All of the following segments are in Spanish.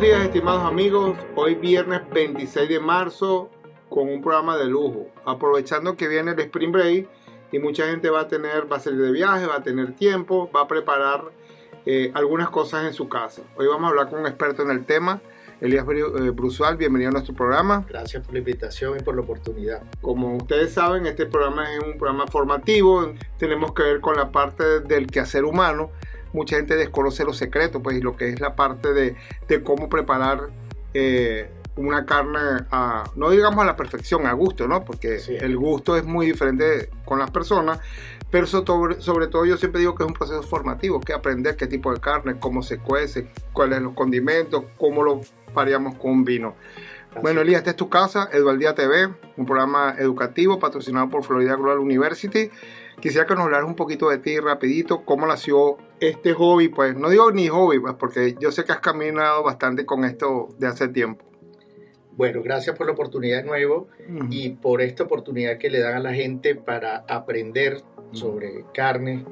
Buenos días, estimados amigos. Hoy viernes 26 de marzo con un programa de lujo. Aprovechando que viene el Spring Break y mucha gente va a tener, va a salir de viaje, va a tener tiempo, va a preparar eh, algunas cosas en su casa. Hoy vamos a hablar con un experto en el tema, Elías eh, Brusual. Bienvenido a nuestro programa. Gracias por la invitación y por la oportunidad. Como ustedes saben, este programa es un programa formativo. Tenemos que ver con la parte del quehacer humano mucha gente desconoce los secretos, pues, y lo que es la parte de, cómo preparar eh, una carne, a, no digamos a la perfección, a gusto, ¿no? Porque el gusto es muy diferente con las personas, pero sobre, sobre, todo yo siempre digo que es un proceso formativo, que aprender qué tipo de carne, cómo se cuece, cuáles son los condimentos, cómo lo paríamos con vino. Bueno, Elías, esta es tu casa, Edualdía TV, un programa educativo patrocinado por Florida Global University. Quisiera que nos hablaras un poquito de ti rapidito, cómo nació este hobby, pues no digo ni hobby, pues porque yo sé que has caminado bastante con esto de hace tiempo. Bueno, gracias por la oportunidad de nuevo y por esta oportunidad que le dan a la gente para aprender sobre carne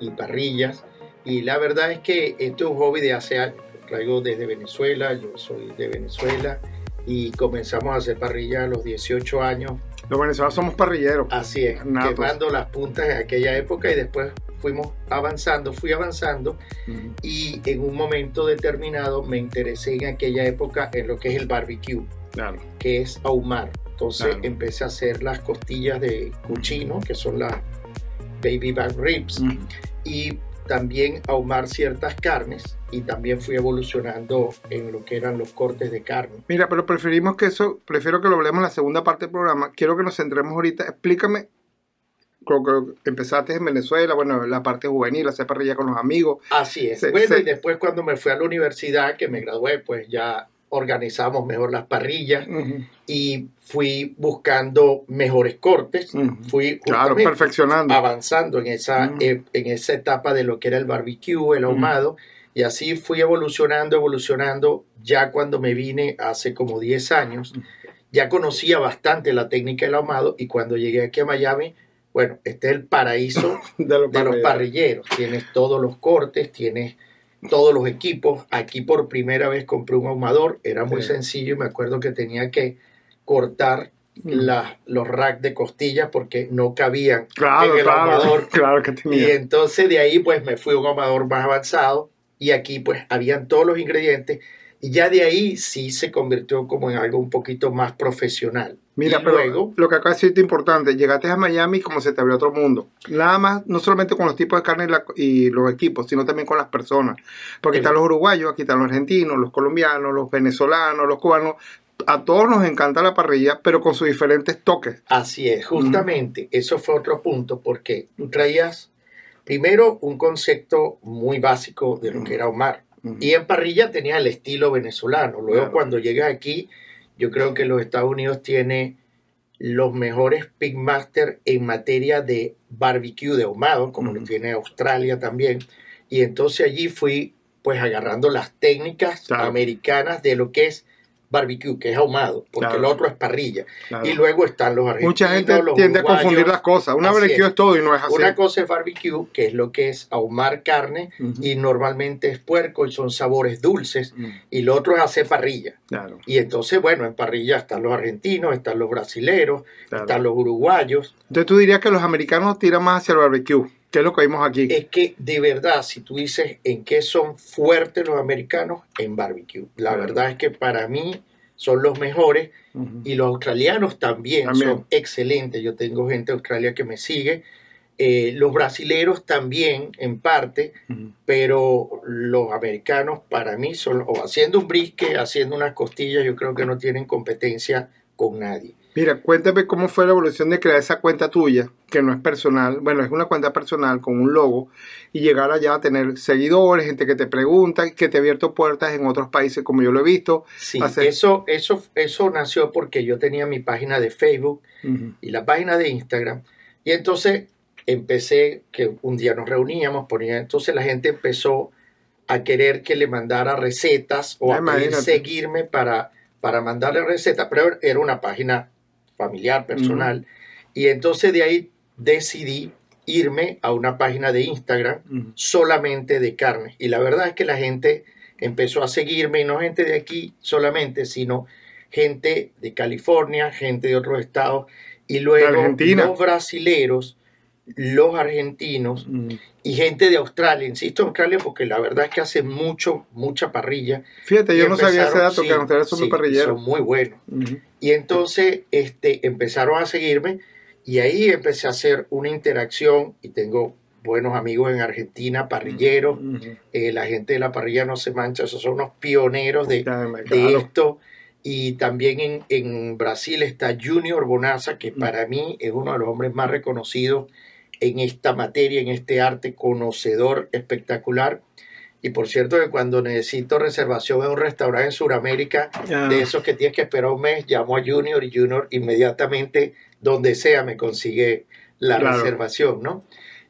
y parrillas. Y la verdad es que esto es un hobby de hace años. Traigo desde Venezuela, yo soy de Venezuela y comenzamos a hacer parrillas a los 18 años los venezolanos somos parrilleros. Así es, quemando las puntas en aquella época y después fuimos avanzando, fui avanzando. Y en un momento determinado me interesé en aquella época en lo que es el barbecue, que es ahumar. Entonces empecé a hacer las costillas de cuchino, que son las baby back ribs, y también ahumar ciertas carnes y también fui evolucionando en lo que eran los cortes de carne. Mira, pero preferimos que eso, prefiero que lo hablemos en la segunda parte del programa. Quiero que nos centremos ahorita. Explícame, creo que empezaste en Venezuela, bueno, la parte juvenil, hacer parrilla con los amigos. Así es. bueno, y después cuando me fui a la universidad, que me gradué, pues ya organizamos mejor las parrillas y fui buscando mejores cortes, fui perfeccionando. avanzando en esa, e, en esa etapa de lo que era el barbecue, el ahumado, y así fui evolucionando, evolucionando, ya cuando me vine hace como 10 años, ya conocía bastante la técnica del ahumado y cuando llegué aquí a Miami, bueno, este es el paraíso de, los, de los parrilleros, tienes todos los cortes, tienes todos los equipos. Aquí por primera vez compré un ahumador, era muy sencillo y me acuerdo que tenía que cortar mm. los racks de costillas porque no cabían en el ahumador. Claro que tenía. Y entonces de ahí pues me fui a un ahumador más avanzado y aquí pues habían todos los ingredientes y ya de ahí sí se convirtió como en algo un poquito más profesional. Mira, pero luego, lo que acá es importante, llegaste a Miami como se te abrió otro mundo. Nada más, no solamente con los tipos de carne y, los equipos, sino también con las personas. Porque están los uruguayos, aquí están los argentinos, los colombianos, los venezolanos, los cubanos. A todos nos encanta la parrilla, pero con sus diferentes toques. Así es, justamente, eso fue otro punto, porque tú traías primero un concepto muy básico de lo que era Omar. Y en parrilla tenías el estilo venezolano. Luego cuando llegas aquí yo creo que los Estados Unidos tiene los mejores Pigmaster en materia de barbecue de ahumado, como lo tiene Australia también. Y entonces allí fui pues agarrando las técnicas americanas de lo que es barbecue, que es ahumado, porque el otro es parrilla. Y luego están los argentinos. Mucha gente tiende a confundir las cosas. Una barbecue es. todo y no es así. Una cosa es barbecue, que es lo que es ahumar carne, y normalmente es puerco y son sabores dulces, y lo otro es hacer parrilla. Y entonces, bueno, en parrilla están los argentinos, están los brasileros, están los uruguayos. Entonces tú dirías que los americanos tiran más hacia el barbecue. ¿Qué es lo que vimos aquí? Es que de verdad, si tú dices en qué son fuertes los americanos, en barbecue. La verdad es que para mí son los mejores y los australianos también, son excelentes. Yo tengo gente de Australia que me sigue. Eh, los brasileros también, en parte, pero los americanos para mí son, o haciendo un brisque, haciendo unas costillas, yo creo que no tienen competencia con nadie. Mira, cuéntame cómo fue la evolución de crear esa cuenta tuya, que no es personal, bueno, es una cuenta personal con un logo, y llegar allá a tener seguidores, gente que te pregunta, que te ha abierto puertas en otros países como yo lo he visto. Sí, eso, eso, eso nació porque yo tenía mi página de Facebook y la página de Instagram, y entonces empecé, que un día nos reuníamos, ponía, entonces la gente empezó a querer que le mandara recetas o a seguirme para, para mandarle recetas, pero era una página familiar, personal. Y entonces de ahí decidí irme a una página de Instagram solamente de carne. Y la verdad es que la gente empezó a seguirme, y no gente de aquí solamente, sino gente de California, gente de otros estados, y luego los brasileros, los argentinos mm. y gente de Australia. Insisto Australia porque la verdad es que hace mucho, mucha parrilla. Fíjate, yo no sabía ese dato, que ustedes son muy parrilleros. Son muy buenos. Y entonces este, empezaron a seguirme y ahí empecé a hacer una interacción y tengo buenos amigos en Argentina, parrilleros. Eh, la gente de la parrilla no se mancha, esos son unos pioneros de, de esto. Y también en, en, Brasil está Junior Bonazza, que para mí es uno de los hombres más reconocidos en esta materia, en este arte, conocedor espectacular. Y por cierto que cuando necesito reservación en un restaurante en Sudamérica, de esos que tienes que esperar un mes, llamo a Junior y Junior inmediatamente, donde sea, me consigue la reservación, ¿no?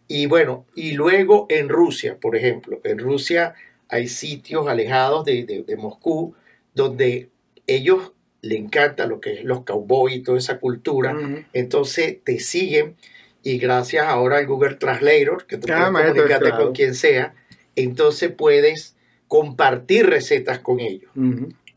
Y bueno, y luego en Rusia, por ejemplo, en Rusia hay sitios alejados de, de, Moscú donde ellos le encanta lo que es los cowboys y toda esa cultura, entonces te siguen y gracias ahora al Google Translator, que tú puedes comunicarte con quien sea, entonces puedes compartir recetas con ellos.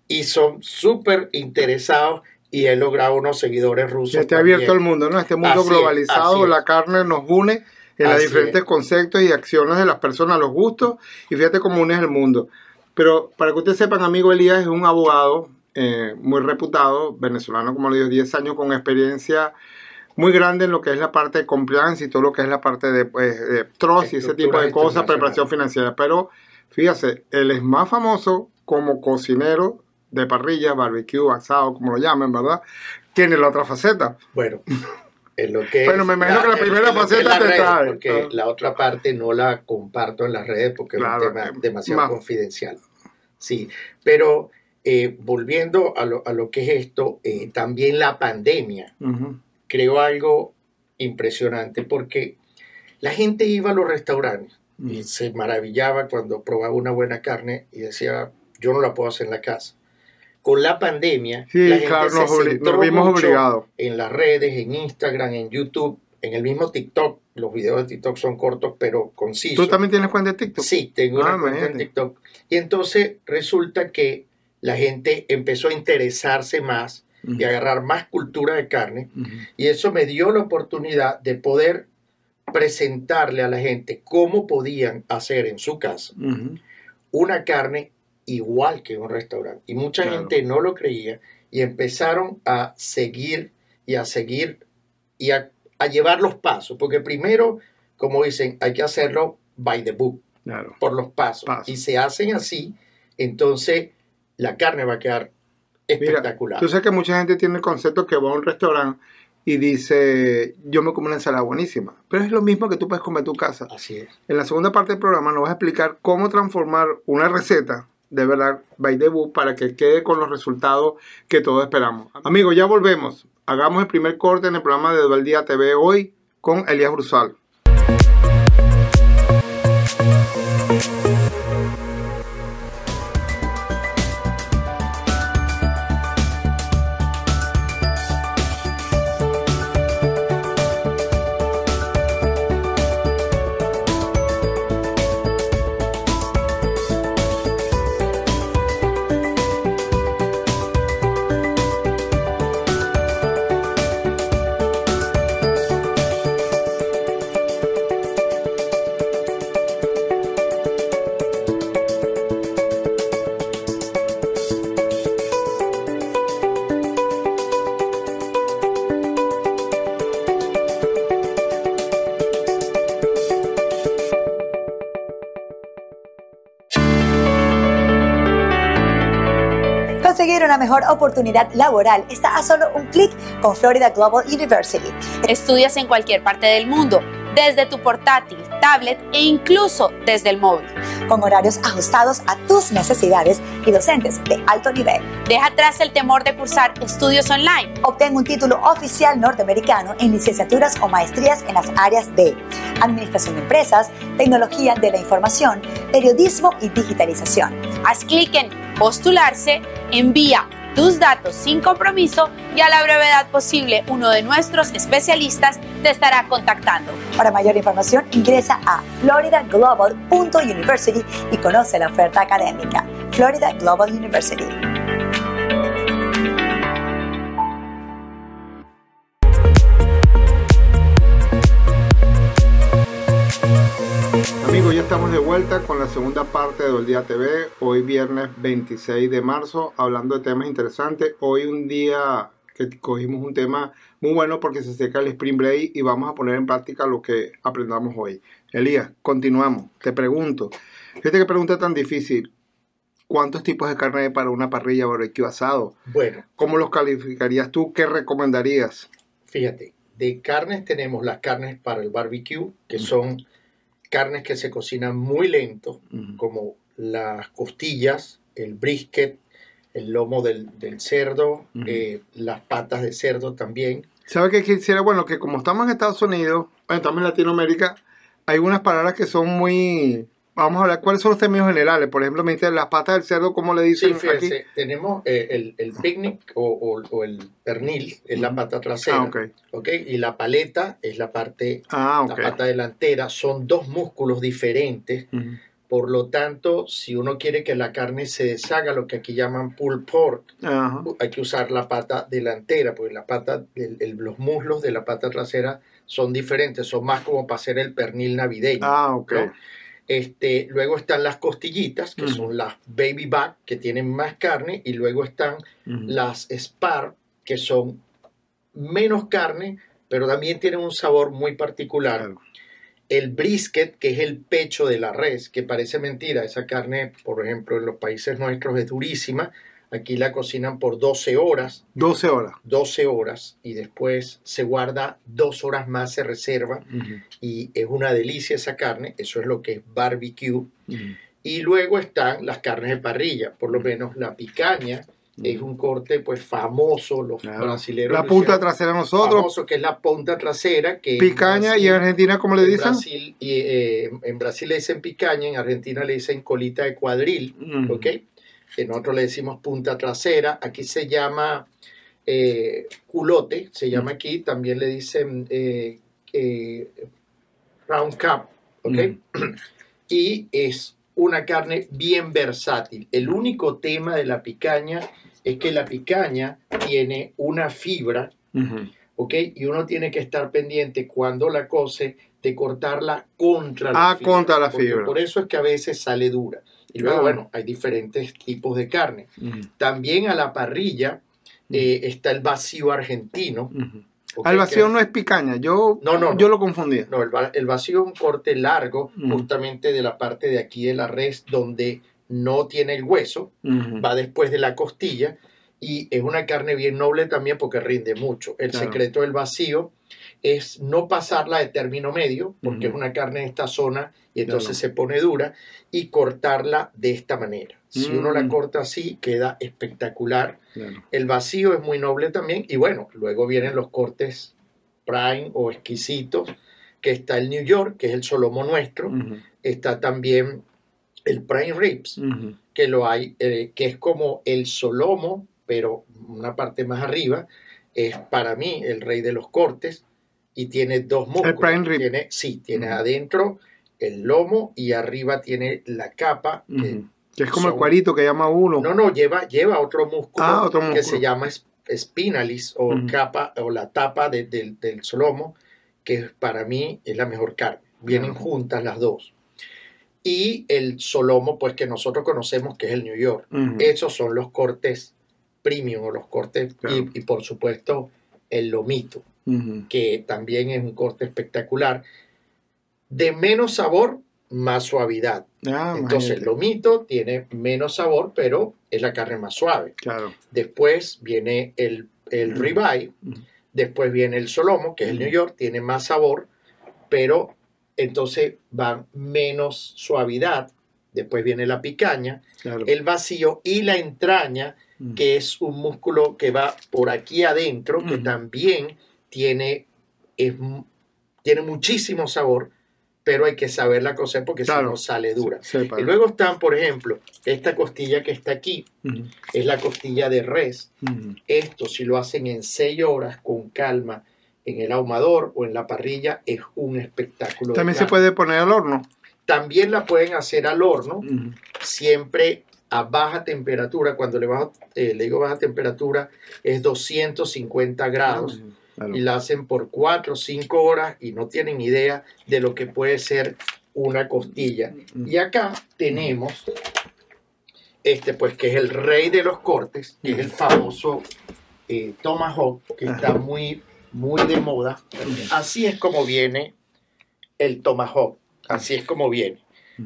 Y son súper interesados y he logrado unos seguidores rusos. Está abierto al mundo, ¿no? Este mundo globalizado, la carne nos une en los diferentes conceptos y acciones de las personas, los gustos, y fíjate cómo une el mundo. Pero para que ustedes sepan, amigo Elías es un abogado eh, muy reputado, venezolano, como le digo, 10 años con experiencia muy grande en lo que es la parte de compliance y todo lo que es la parte de, pues, trust y ese tipo de cosas, preparación financiera. Pero fíjese, él es más famoso como cocinero de parrilla, barbecue, asado, como lo llamen, ¿verdad? Tiene la otra faceta. Bueno. En lo que bueno, me imagino que la primera faceta te trae. Porque la otra parte no la comparto en las redes porque es un tema demasiado confidencial. Sí, pero eh, volviendo a lo, a lo, que es esto, eh, también la pandemia creó algo impresionante porque la gente iba a los restaurantes y se maravillaba cuando probaba una buena carne y decía, yo no la puedo hacer en la casa. Con la pandemia, la gente se nos, vimos obligados. en las redes, en Instagram, en YouTube, en el mismo TikTok. Los videos de TikTok son cortos pero concisos. ¿Tú también tienes cuenta de TikTok? Sí, tengo una ah, cuenta en TikTok. Y entonces resulta que la gente empezó a interesarse más y agarrar más cultura de carne. Y eso me dio la oportunidad de poder presentarle a la gente cómo podían hacer en su casa una carne igual que en un restaurante. Y mucha gente no lo creía y empezaron a seguir y a seguir y a, llevar los pasos. Porque primero, como dicen, hay que hacerlo by the book, por los pasos. Y se hacen así, entonces la carne va a quedar espectacular. tú sabes que mucha gente tiene el concepto que va a un restaurante y dice, yo me como una ensalada buenísima. Pero es lo mismo que tú puedes comer en tu casa. Así es. En la segunda parte del programa nos vas a explicar cómo transformar una receta de verdad by debut para que quede con los resultados que todos esperamos. Amigos, ya volvemos. Hagamos el primer corte en el programa de Día TV hoy con Elías Brusal. Mejor oportunidad laboral está a solo un clic con Florida Global University. Estudias en cualquier parte del mundo, desde tu portátil, tablet e incluso desde el móvil. Con horarios ajustados a tus necesidades y docentes de alto nivel. Deja atrás el temor de cursar estudios online. Obtén un título oficial norteamericano en licenciaturas o maestrías en las áreas de Administración de Empresas, Tecnología de la Información, Periodismo y Digitalización. Haz clic en Postularse, envía tus datos sin compromiso y a la brevedad posible uno de nuestros especialistas te estará contactando. Para mayor información ingresa a floridaglobal.university y conoce la oferta académica. Florida Global University. Estamos de vuelta con la segunda parte de Día TV. Hoy viernes 26 de marzo, hablando de temas interesantes. Hoy un día que cogimos un tema muy bueno porque se seca el Spring Break y vamos a poner en práctica lo que aprendamos hoy. Elías, continuamos. Te pregunto, fíjate qué pregunta tan difícil. ¿Cuántos tipos de carne hay para una parrilla barbecue asado? Bueno, ¿Cómo los calificarías tú? ¿Qué recomendarías? fíjate, de carnes tenemos las carnes para el barbecue, que son carnes que se cocinan muy lento, como las costillas, el brisket, el lomo del, del cerdo, eh, las patas de cerdo también. ¿Sabe qué quisiera? Bueno, que como estamos en Estados Unidos, bueno, estamos en Latinoamérica, hay unas palabras que son muy... Vamos a hablar, ¿cuáles son los términos generales? Por ejemplo, me dice las patas del cerdo, ¿cómo le Sí, dicen aquí? fíjense, tenemos eh, el, el picnic o, o- o el pernil, es la pata trasera, Ah, ok. ¿ok? Y la paleta es la parte, Ah, la pata delantera. Son dos músculos diferentes. Por lo tanto, si uno quiere que la carne se deshaga, lo que aquí llaman pulled pork, hay que usar la pata delantera, porque la pata, el- el- los muslos de la pata trasera son diferentes, son más como para hacer el pernil navideño. Ah, ok. ¿no? Este, luego están las costillitas, que son las baby back, que tienen más carne, y luego están las spar, que son menos carne, pero también tienen un sabor muy particular. El brisket, que es el pecho de la res, que parece mentira, esa carne, por ejemplo, en los países nuestros es durísima, aquí la cocinan por 12 horas, 12 horas. 12 horas, y después se guarda dos horas más, se reserva, y es una delicia esa carne, eso es lo que es barbecue. Y luego están las carnes de parrilla, por lo menos la picaña, es un corte pues famoso, los Claro. brasileños. La punta trasera nosotros, famoso, que es la punta trasera, que en picaña y en Argentina, ¿cómo le en dicen? Brasil, y, eh, en Brasil le dicen picaña, en Argentina le dicen colita de cuadril. ¿ok? En otro le decimos punta trasera, aquí se llama eh, culote, se llama aquí, también le dicen eh, eh, round cup, ¿ok? Y es una carne bien versátil. El único tema de la picaña es que la picaña tiene una fibra. ¿ok? Y uno tiene que estar pendiente cuando la cose de cortarla contra la Ah, fibra. contra la fibra. Por eso es que a veces sale dura. Y luego, Ah. bueno, hay diferentes tipos de carne. También a la parrilla eh, está el vacío argentino. Al vacío Que- no es picaña, yo, No, no, no. yo lo confundía. no, el, va- el vacío es un corte largo, justamente de la parte de aquí de la res, donde no tiene el hueso, va después de la costilla y es una carne bien noble también porque rinde mucho. El Claro. secreto del vacío es no pasarla de término medio, porque es una carne de esta zona y entonces se pone dura, y cortarla de esta manera. Si uno la Mm. corta así, queda espectacular. Claro. El vacío es muy noble también y bueno, luego vienen los cortes prime o exquisitos, que está el New York, que es el solomo nuestro, está también el prime ribs, que lo hay, eh, que es como el solomo, pero una parte más arriba, es para mí el rey de los cortes y tiene dos músculos. prime rib. Tiene, sí, tiene Ujú. adentro el lomo y arriba tiene la capa. que-. Que es como el cuarito que llama uno. no, no, lleva, lleva otro músculo, Ah, otro que músculo. se llama es- spinalis o capa o la tapa de- del- del solomo, que para mí es la mejor carne. Vienen juntas las dos. Y el solomo, pues que nosotros conocemos que es el New York. Esos son los cortes premium o los cortes, Claro. y, y por supuesto el lomito, Que también es un corte espectacular. De menos sabor, más suavidad. Ah, Entonces el lomito tiene menos sabor, pero es la carne más suave. Claro. Después viene el, el ribeye, después viene el solomo, que es el. New York, tiene más sabor, pero entonces va menos suavidad. Después viene la picaña, Claro. el vacío y la entraña, que es un músculo que va por aquí adentro, que también tiene, es tiene muchísimo sabor, pero hay que saberla cocer porque Claro. si no sale dura. Y luego están, por ejemplo, esta costilla que está aquí, es la costilla de res. Esto, si lo hacen en 6 horas con calma en el ahumador o en la parrilla, es un espectáculo. También se puede poner al horno. También la pueden hacer al horno, siempre a baja temperatura. Cuando le, bajo, eh, le digo baja temperatura, es 250 grados. Claro. Y la hacen por 4 o 5 horas y no tienen idea de lo que puede ser una costilla. Y acá tenemos este, pues, que es el rey de los cortes, que es el famoso eh, Tomahawk, que está muy, muy de moda. Así es como viene el Tomahawk. Así es como viene.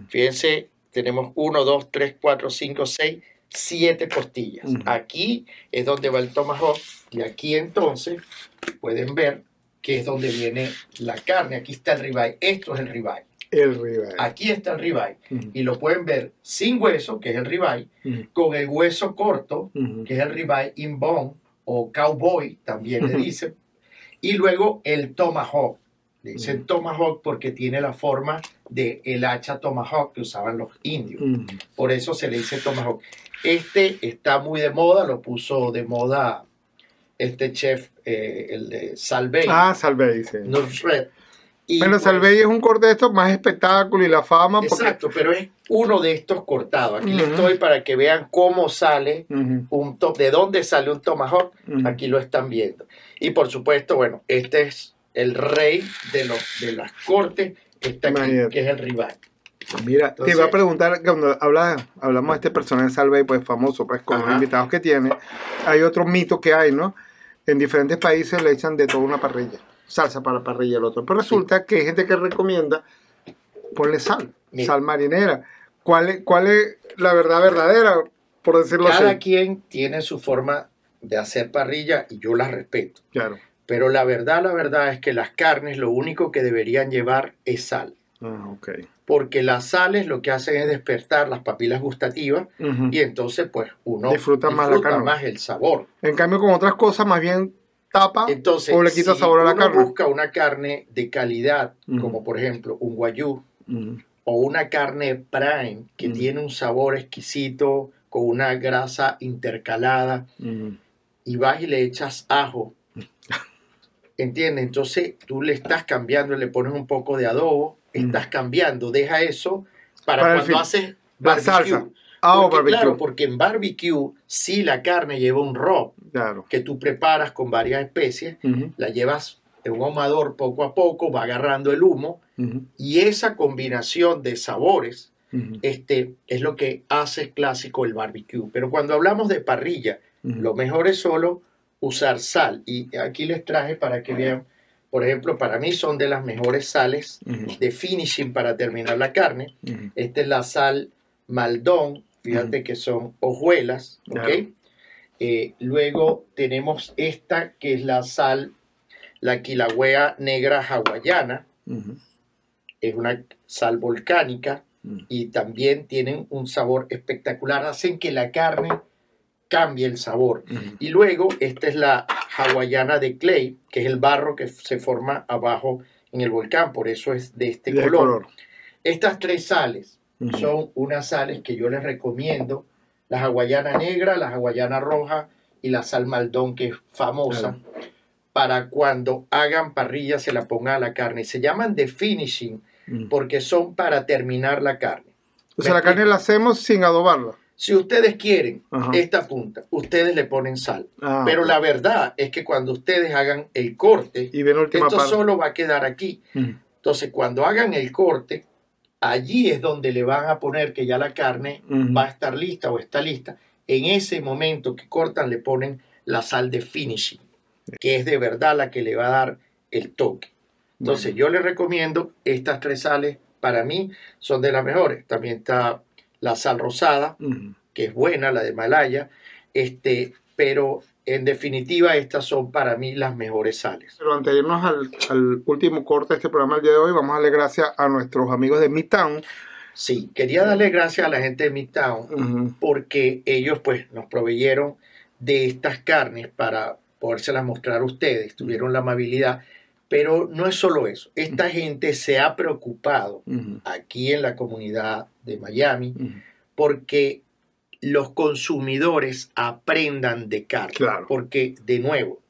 Fíjense, tenemos 1, 2, 3, 4, 5, 6, 7 costillas. Aquí es donde va el Tomahawk y aquí entonces pueden ver que es donde viene la carne. Aquí está el ribeye. Esto es el ribeye. El ribeye. Aquí está el ribeye. Y lo pueden ver sin hueso, que es el ribeye, con el hueso corto, que es el ribeye in bone o cowboy, también le dicen. Y luego el tomahawk. Le dicen Ujú. tomahawk porque tiene la forma de el hacha tomahawk que usaban los indios. Ujú. Por eso se le dice tomahawk. Este está muy de moda, lo puso de moda este chef, eh, el de Salvey, Ah, Salvey, sí. Nusret. Y Bueno, pues, Salvey es un corte de estos más espectáculo y la fama. Porque... Exacto, pero es uno de estos cortados. Aquí le Ujú. estoy para que vean cómo sale un top, de dónde sale un tomahawk. Aquí lo están viendo. Y por supuesto, bueno, este es el rey de, los, de las cortes, que está aquí, que es el rival. Mira, te iba a preguntar, cuando habla, hablamos de este personaje Salvey, pues famoso, pues con los invitados que tiene, hay otro mito que hay, ¿no? En diferentes países le echan de toda una parrilla, salsa para parrilla el otro. Pero resulta que hay gente que recomienda ponle sal, Mira. sal marinera. ¿Cuál es, ¿Cuál es la verdad verdadera, por decirlo Cada así? quien tiene su forma de hacer parrilla y yo la respeto. Claro. Pero la verdad, la verdad es que las carnes lo único que deberían llevar es sal. Ah. Porque las sales lo que hacen es despertar las papilas gustativas y entonces pues uno Disfruta más la carne. más el sabor. En cambio, con otras cosas, más bien tapa Entonces, o le quita si sabor a la uno carne. busca una carne de calidad, como por ejemplo un guayú o una carne prime que tiene un sabor exquisito con una grasa intercalada y vas y le echas ajo, ¿entiendes? Entonces tú le estás cambiando, le pones un poco de adobo, estás cambiando, deja eso para, cuando haces La barbecue. salsa. Ah, Porque, barbecue. Claro, porque en barbecue sí la carne lleva un rub Claro. que tú preparas con varias especies, la llevas en un ahumador poco a poco, va agarrando el humo y esa combinación de sabores este, es lo que hace clásico el barbecue. Pero cuando hablamos de parrilla, lo mejor es solo usar sal. Y aquí les traje para que vean, por ejemplo, para mí son de las mejores sales de finishing para terminar la carne. Ujú. Esta es la sal Maldón, fíjate que son hojuelas, ¿ok? Eh, luego tenemos esta que es la sal, la quilagüea negra hawaiana, es una sal volcánica y también tienen un sabor espectacular, hacen que la carne cambie el sabor. Y luego esta es la hawaiana de clay, que es el barro que se forma abajo en el volcán, por eso es de este De color. color. Estas tres sales son unas sales que yo les recomiendo, la hawaiana negra, la hawaiana roja y la sal maldón, que es famosa, para cuando hagan parrilla se la pongan a la carne. Se llaman de finishing porque son para terminar la carne. O sea, la carne la hacemos sin adobarla. Si ustedes quieren Ajá. esta punta, ustedes le ponen sal. Ah, Pero la verdad es que cuando ustedes hagan el corte, Y esto parte. solo va a quedar aquí. Entonces, cuando hagan el corte, allí es donde le van a poner que ya la carne va a estar lista o está lista. En ese momento que cortan, le ponen la sal de finishing, que es de verdad la que le va a dar el toque. Entonces, yo les recomiendo estas tres sales, para mí son de las mejores. También está la sal rosada, que es buena, la de Malaya, este, pero en definitiva estas son para mí las mejores sales. Pero antes de irnos al, al último corte de este programa el día de hoy, vamos a darle gracias a nuestros amigos de Midtown. Sí, quería darle gracias a la gente de Midtown Ujú. porque ellos pues nos proveyeron de estas carnes para podérselas mostrar a ustedes, tuvieron la amabilidad, pero no es solo eso, esta gente se ha preocupado aquí en la comunidad de Miami porque los consumidores aprendan de carne. Claro. Porque, de nuevo,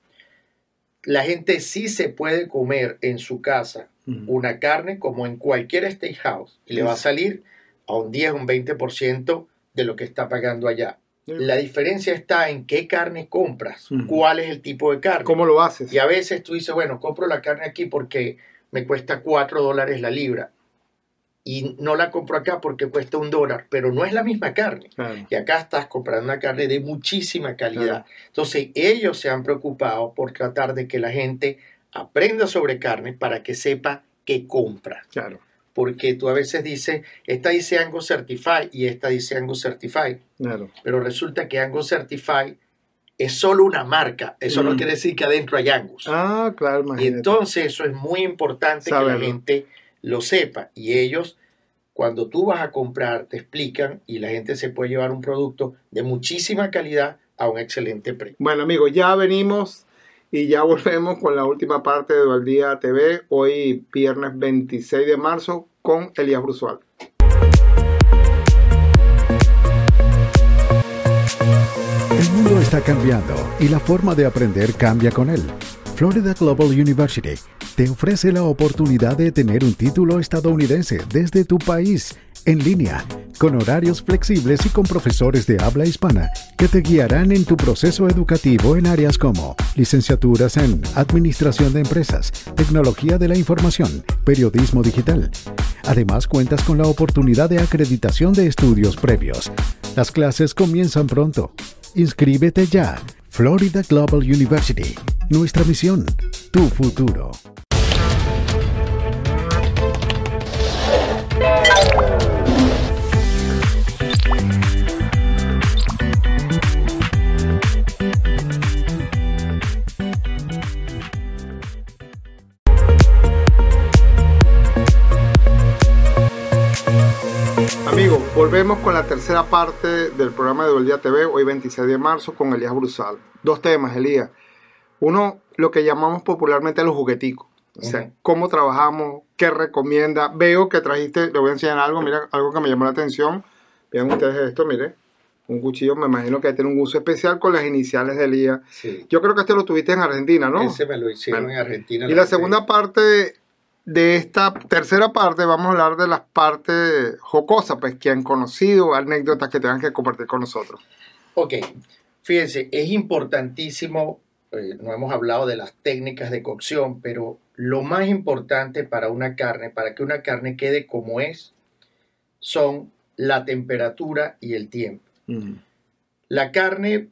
la gente sí se puede comer en su casa una carne como en cualquier steakhouse y le va a salir a un 10, un 20% de lo que está pagando allá. La diferencia está en qué carne compras, cuál es el tipo de carne. ¿Cómo lo haces? Y a veces tú dices, bueno, compro la carne aquí porque me cuesta 4 dólares la libra. Y no la compro acá porque cuesta un dólar, pero no es la misma carne. Claro. Y acá estás comprando una carne de muchísima calidad. Claro. Entonces, ellos se han preocupado por tratar de que la gente aprenda sobre carne para que sepa qué compra. Claro. Porque tú a veces dices, esta dice Angus Certified y esta dice Angus Certified, Claro. pero resulta que Angus Certified es solo una marca. Eso no Mm. quiere decir que adentro hay Angus. Ah, claro, Y imagínate. entonces eso es muy importante que la gente lo sepa. Y ellos, cuando tú vas a comprar, te explican y la gente se puede llevar un producto de muchísima calidad a un excelente precio. Bueno, amigos, ya venimos y ya volvemos con la última parte de Dualdía TV. Hoy, viernes 26 de marzo, con Elías Brusual. El mundo está cambiando y la forma de aprender cambia con él. Florida Global University te ofrece la oportunidad de tener un título estadounidense desde tu país, en línea, con horarios flexibles y con profesores de habla hispana que te guiarán en tu proceso educativo en áreas como licenciaturas en Administración de Empresas, Tecnología de la Información, Periodismo Digital. Además, cuentas con la oportunidad de acreditación de estudios previos. Las clases comienzan pronto. Inscríbete ya. Florida Global University. Nuestra misión, tu futuro. Volvemos con la tercera parte del programa de Dualdía TV, hoy 26 de marzo, con Elías Brusual. Dos temas, Elías. Uno, lo que llamamos popularmente los jugueticos. O sea, cómo trabajamos, qué recomienda. Veo que trajiste, le voy a enseñar algo, mira, algo que me llamó la atención. Vean ustedes esto, mire. Un cuchillo, me imagino que tiene un uso especial con las iniciales de Elías. Sí. Yo creo que este lo tuviste en Argentina, ¿no? Ese me lo hicieron Bueno. en Argentina. Y la segunda parte de esta tercera parte, vamos a hablar de las partes jocosas, pues que han conocido, anécdotas que tengan que compartir con nosotros. Ok, fíjense, es importantísimo, eh, no hemos hablado de las técnicas de cocción, pero lo más importante para una carne, para que una carne quede como es, son la temperatura y el tiempo. La carne,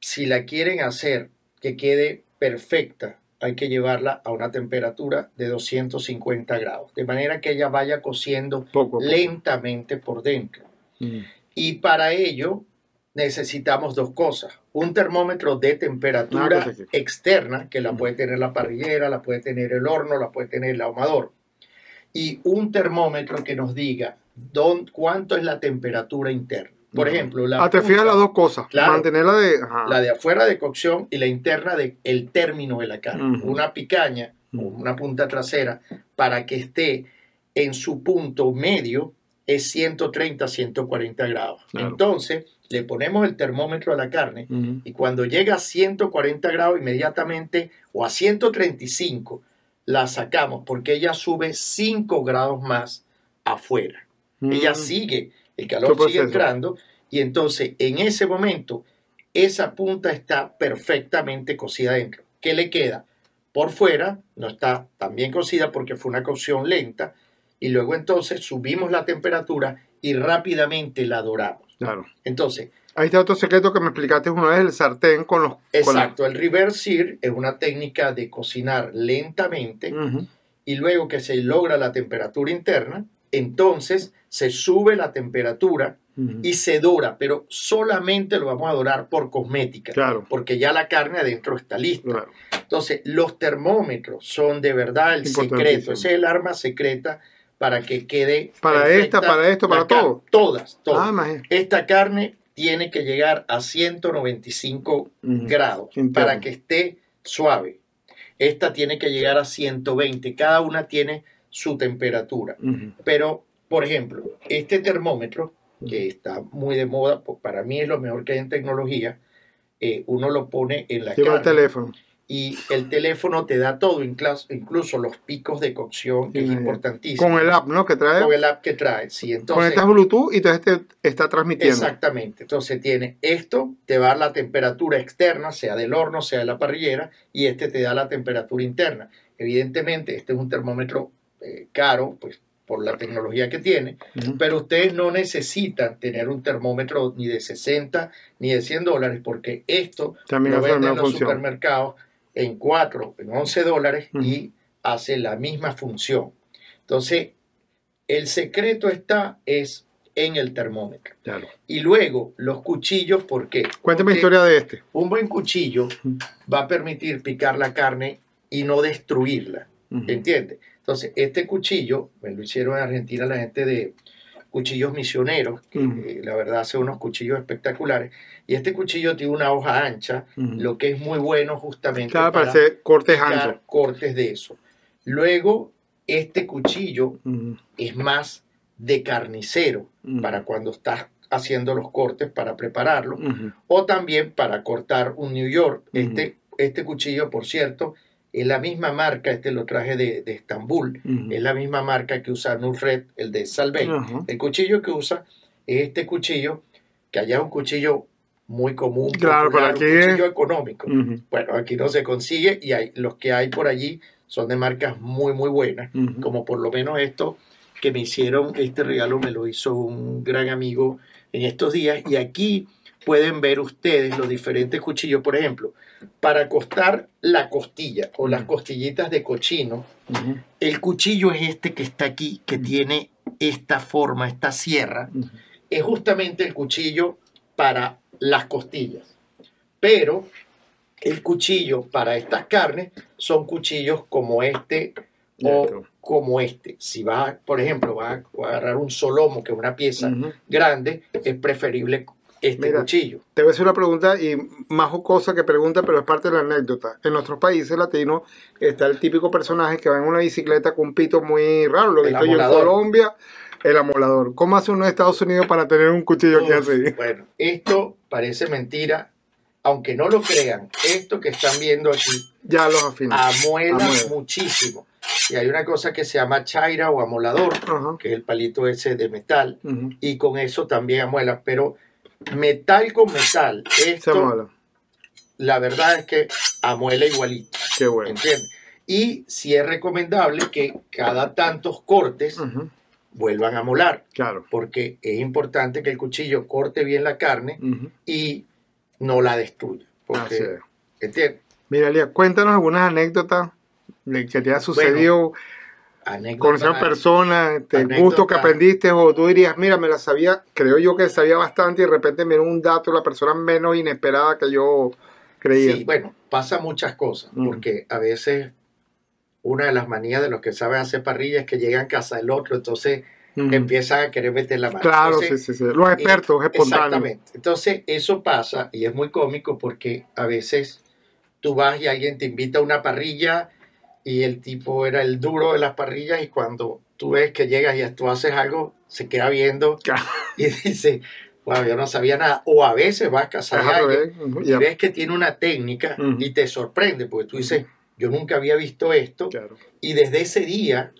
si la quieren hacer que quede perfecta, hay que llevarla a una temperatura de 250 grados, de manera que ella vaya cociendo Poco a poco. lentamente por dentro. Mm. Y para ello necesitamos dos cosas. Un termómetro de temperatura Ah, sí. externa, que la puede tener la parrillera, la puede tener el horno, la puede tener el ahumador. Y un termómetro que nos diga cuánto es la temperatura interna. Por ejemplo, la, Ah, te fijas las dos cosas. Claro. Mantenerla de. ajá. la de afuera de cocción y la interna de el término de la carne. Una picaña una punta trasera para que esté en su punto medio es 130, 140 grados. Claro. Entonces, le ponemos el termómetro a la carne y cuando llega a 140 grados inmediatamente o a 135 la sacamos porque ella sube 5 grados más afuera. Ella Mm. sigue, el ¿Qué calor sigue proceso? entrando y entonces en ese momento esa punta está perfectamente cocida dentro. ¿Qué le queda? Por fuera no está tan bien cocida porque fue una cocción lenta y luego entonces subimos la temperatura y rápidamente la doramos. Claro. Entonces, Ahí está otro secreto que me explicaste una vez: el sartén con los. con la- exacto, el reverse sear es una técnica de cocinar lentamente y luego que se logra la temperatura interna, entonces se sube la temperatura y se dora, pero solamente lo vamos a dorar por cosmética, Claro. porque ya la carne adentro está lista. Claro. Entonces, los termómetros son de verdad el secreto, ese es el arma secreta para que quede Para esta, para esto, para todo. Todas, todas. Ah. Esta carne tiene que llegar a 195 Ujú. grados para que esté suave. Esta tiene que llegar a 120, cada una tiene su temperatura. Pero, por ejemplo, este termómetro, que está muy de moda, pues, para mí es lo mejor que hay en tecnología, eh, uno lo pone en la Lleva el carne teléfono. y el teléfono te da todo, incluso, los picos de cocción, que es importantísimo. Con el app, ¿no? Que trae. Con el app que trae, sí. Entonces, Conectas Bluetooth y te está transmitiendo. Exactamente. Entonces tiene esto, te va a dar la temperatura externa, sea del horno, sea de la parrillera, y este te da la temperatura interna. Evidentemente, este es un termómetro eh, caro, pues por la tecnología que tiene, pero ustedes no necesitan tener un termómetro ni de 60 ni de 100 dólares, porque esto También lo venden en los función. supermercados en 4, en 11 dólares y hace la misma función. Entonces, el secreto está es en el termómetro. Claro. Y luego los cuchillos, ¿por qué? Cuéntame la historia de este. Un buen cuchillo va a permitir picar la carne y no destruirla. ¿Entiendes? Entonces, este cuchillo, me lo hicieron en Argentina la gente de cuchillos misioneros, que eh, la verdad hace unos cuchillos espectaculares. Y este cuchillo tiene una hoja ancha, lo que es muy bueno justamente Claro, para para hacer cortes anchos. cortes de eso. Luego, este cuchillo es más de carnicero para cuando estás haciendo los cortes para prepararlo o también para cortar un New York. Este, este cuchillo, por cierto, es la misma marca, este lo traje de, de Estambul, es la misma marca que usa Nusret, el de Salvey. Ajá. El cuchillo que usa es este cuchillo, que allá es un cuchillo muy común, Claro, popular, aquí un es- cuchillo económico. Bueno, aquí no se consigue y hay, los que hay por allí son de marcas muy, muy buenas, como por lo menos esto que me hicieron, este regalo me lo hizo un gran amigo en estos días y aquí pueden ver ustedes los diferentes cuchillos, por ejemplo, para cortar la costilla o las costillitas de cochino, el cuchillo es este que está aquí, que tiene esta forma, esta sierra, es justamente el cuchillo para las costillas. Pero el cuchillo para estas carnes son cuchillos como este o como este. Si vas, por ejemplo, vas a agarrar un solomo, que es una pieza grande, es preferible este Mira. cuchillo. Te voy a hacer una pregunta y más jocosa que pregunta, pero es parte de la anécdota. En nuestros países latinos está el típico personaje que va en una bicicleta con un pito muy raro. Lo he visto yo en. Colombia, el amolador. ¿Cómo hace uno en Estados Unidos para tener un cuchillo Uf, así? Bueno, esto parece mentira, aunque no lo crean. Esto que están viendo aquí Ya los amuela Amuela. muchísimo. Y hay una cosa que se llama chaira o amolador, Ajá. que es el palito ese de metal, Ujú. y con eso también amuela. Pero metal con metal, esto, la verdad es que amuela igualito, Qué bueno. ¿entiendes? Y sí es recomendable que cada tantos cortes vuelvan a molar, Claro. porque es importante que el cuchillo corte bien la carne y no la destruya. Porque, es. ¿entiendes? Mira, Elia, cuéntanos algunas anécdotas que te ha sucedido Anécdota- con esa persona, este, anécdota. gusto que aprendiste, o tú dirías, mira, me la sabía, creo yo que sabía bastante y de repente me dio un dato, la persona menos inesperada que yo creía. Sí, bueno, pasa muchas cosas, Mm. porque a veces una de las manías de los que saben hacer parrilla es que llegan a casa del otro, entonces empiezan a querer meter la mano. Claro, Entonces, sí, sí, sí. Los expertos, espontáneos. Exactamente. Entonces, eso pasa y es muy cómico porque a veces tú vas y alguien te invita a una parrilla y el tipo era el duro de las parrillas y cuando tú ves que llegas y tú haces algo, se queda viendo y dice, wow, yo no sabía nada. O a veces vas a casa de Ajá, alguien y ves que tiene una técnica y te sorprende porque tú dices, yo nunca había visto esto Claro. y desde ese día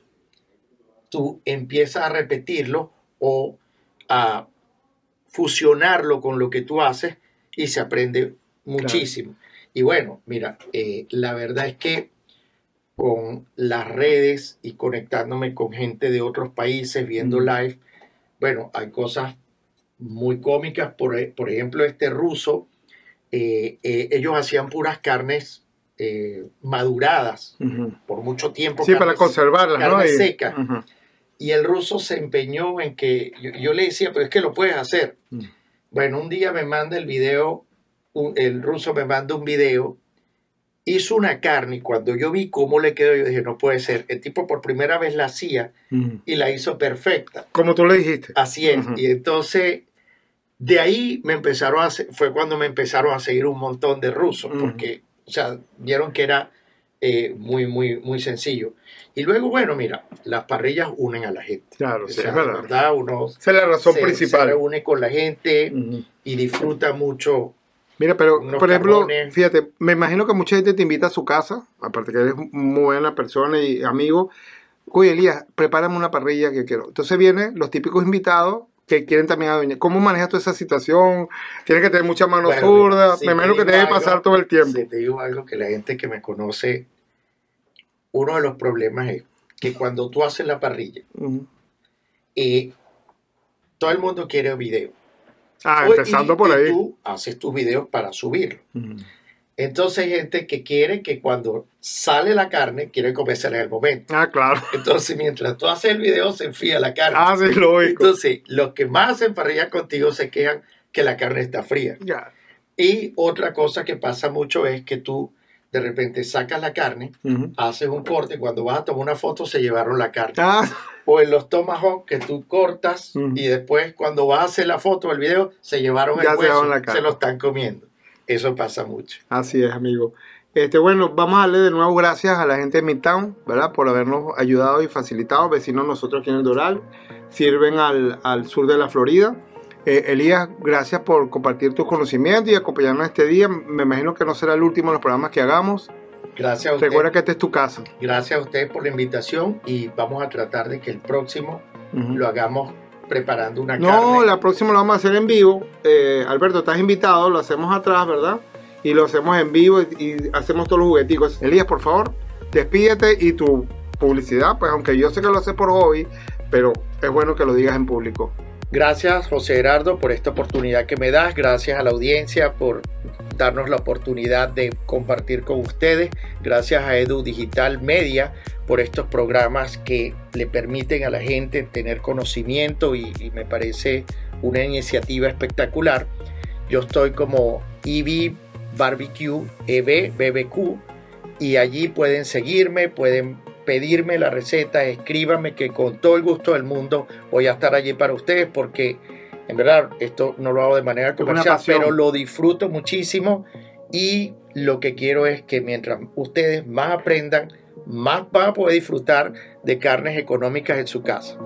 tú empiezas a repetirlo o a fusionarlo con lo que tú haces y se aprende muchísimo. Y bueno, mira, eh, la verdad es que con las redes y conectándome con gente de otros países, viendo Mm. live, bueno, hay cosas muy cómicas. Por, e- por ejemplo, este ruso, eh, eh, ellos hacían puras carnes eh, maduradas por mucho tiempo. Sí, para carnes- conservarlas, ¿no? carne Y- seca. Y el ruso se empeñó en que yo, yo le decía, pero es que lo puedes hacer. Mm. Bueno, un día me manda el video, un- el ruso me manda un video, hizo una carne y cuando yo vi cómo le quedó, yo dije, no puede ser. El tipo por primera vez la hacía Ujú. y la hizo perfecta. Como tú le dijiste. Así es. Y entonces, de ahí me empezaron a, se- fue cuando me empezaron a seguir un montón de rusos, porque, o sea, vieron que era eh, muy, muy, muy sencillo. Y luego, bueno, mira, las parrillas unen a la gente. Claro, O sí, sea, es verdad. verdad, uno Esa es la razón se, se principal. reúne con la gente y disfruta mucho Mira, pero por ejemplo, carbones. fíjate, me imagino que mucha gente te invita a su casa, aparte que eres muy buena persona y amigo. Oye, Elías, prepárame una parrilla que quiero. Entonces vienen los típicos invitados que quieren también adueñar. ¿Cómo manejas tú esa situación? Tienes que tener mucha mano Bueno, zurda. si me imagino que te debe pasar todo el tiempo. Si te digo algo que la gente que me conoce, uno de los problemas es que cuando tú haces la parrilla, y todo el mundo quiere video. Ah, empezando y- por y ahí. tú haces tus videos para subirlo. Ujú. Entonces hay gente que quiere que cuando sale la carne, quiere comérsela en el momento. Ah, claro. Entonces mientras tú haces el video, se enfría la carne. Ah, sí, lógico. Entonces, los que más hacen parrilla contigo se quejan que la carne está fría. Ya. Y otra cosa que pasa mucho es que tú de repente sacas la carne, haces un corte, cuando vas a tomar una foto se llevaron la carne. Ah, O en los tomahawk que tú cortas y después cuando vas a hacer la foto o el video se llevaron Ya el se hueso, llevaron la carne. se lo están comiendo. Eso pasa mucho. Así es, amigo. Este, bueno, vamos a darle de nuevo gracias a la gente de Midtown, ¿verdad? Por habernos ayudado y facilitado. Vecinos nosotros aquí en el Doral. Sirven al, al sur de la Florida. Eh, Elías, gracias por compartir tus conocimientos y acompañarnos este día. Me imagino que no será el último de los programas que hagamos. Gracias a ustedes. Recuerda que esta es tu casa. Gracias a ustedes por la invitación y vamos a tratar de que el próximo lo hagamos preparando una No, carne. la próxima lo vamos a hacer en vivo. Eh, Alberto, estás invitado, lo hacemos atrás, ¿verdad? Y lo hacemos en vivo y, y hacemos todos los jugueticos. Elías, por favor, despídete y tu publicidad, pues aunque yo sé que lo haces por hobby, pero es bueno que lo digas en público. Gracias, José Gerardo, por esta oportunidad que me das. Gracias a la audiencia por darnos la oportunidad de compartir con ustedes. Gracias a Edu Digital Media por estos programas que le permiten a la gente tener conocimiento y, y me parece una iniciativa espectacular. Yo estoy como EV Barbecue, EB, BBQ, y allí pueden seguirme, pueden pedirme la receta, escríbame que con todo el gusto del mundo voy a estar allí para ustedes porque en verdad esto no lo hago de manera comercial, pero lo disfruto muchísimo y lo que quiero es que mientras ustedes más aprendan, más van a poder disfrutar de carnes económicas en su casa.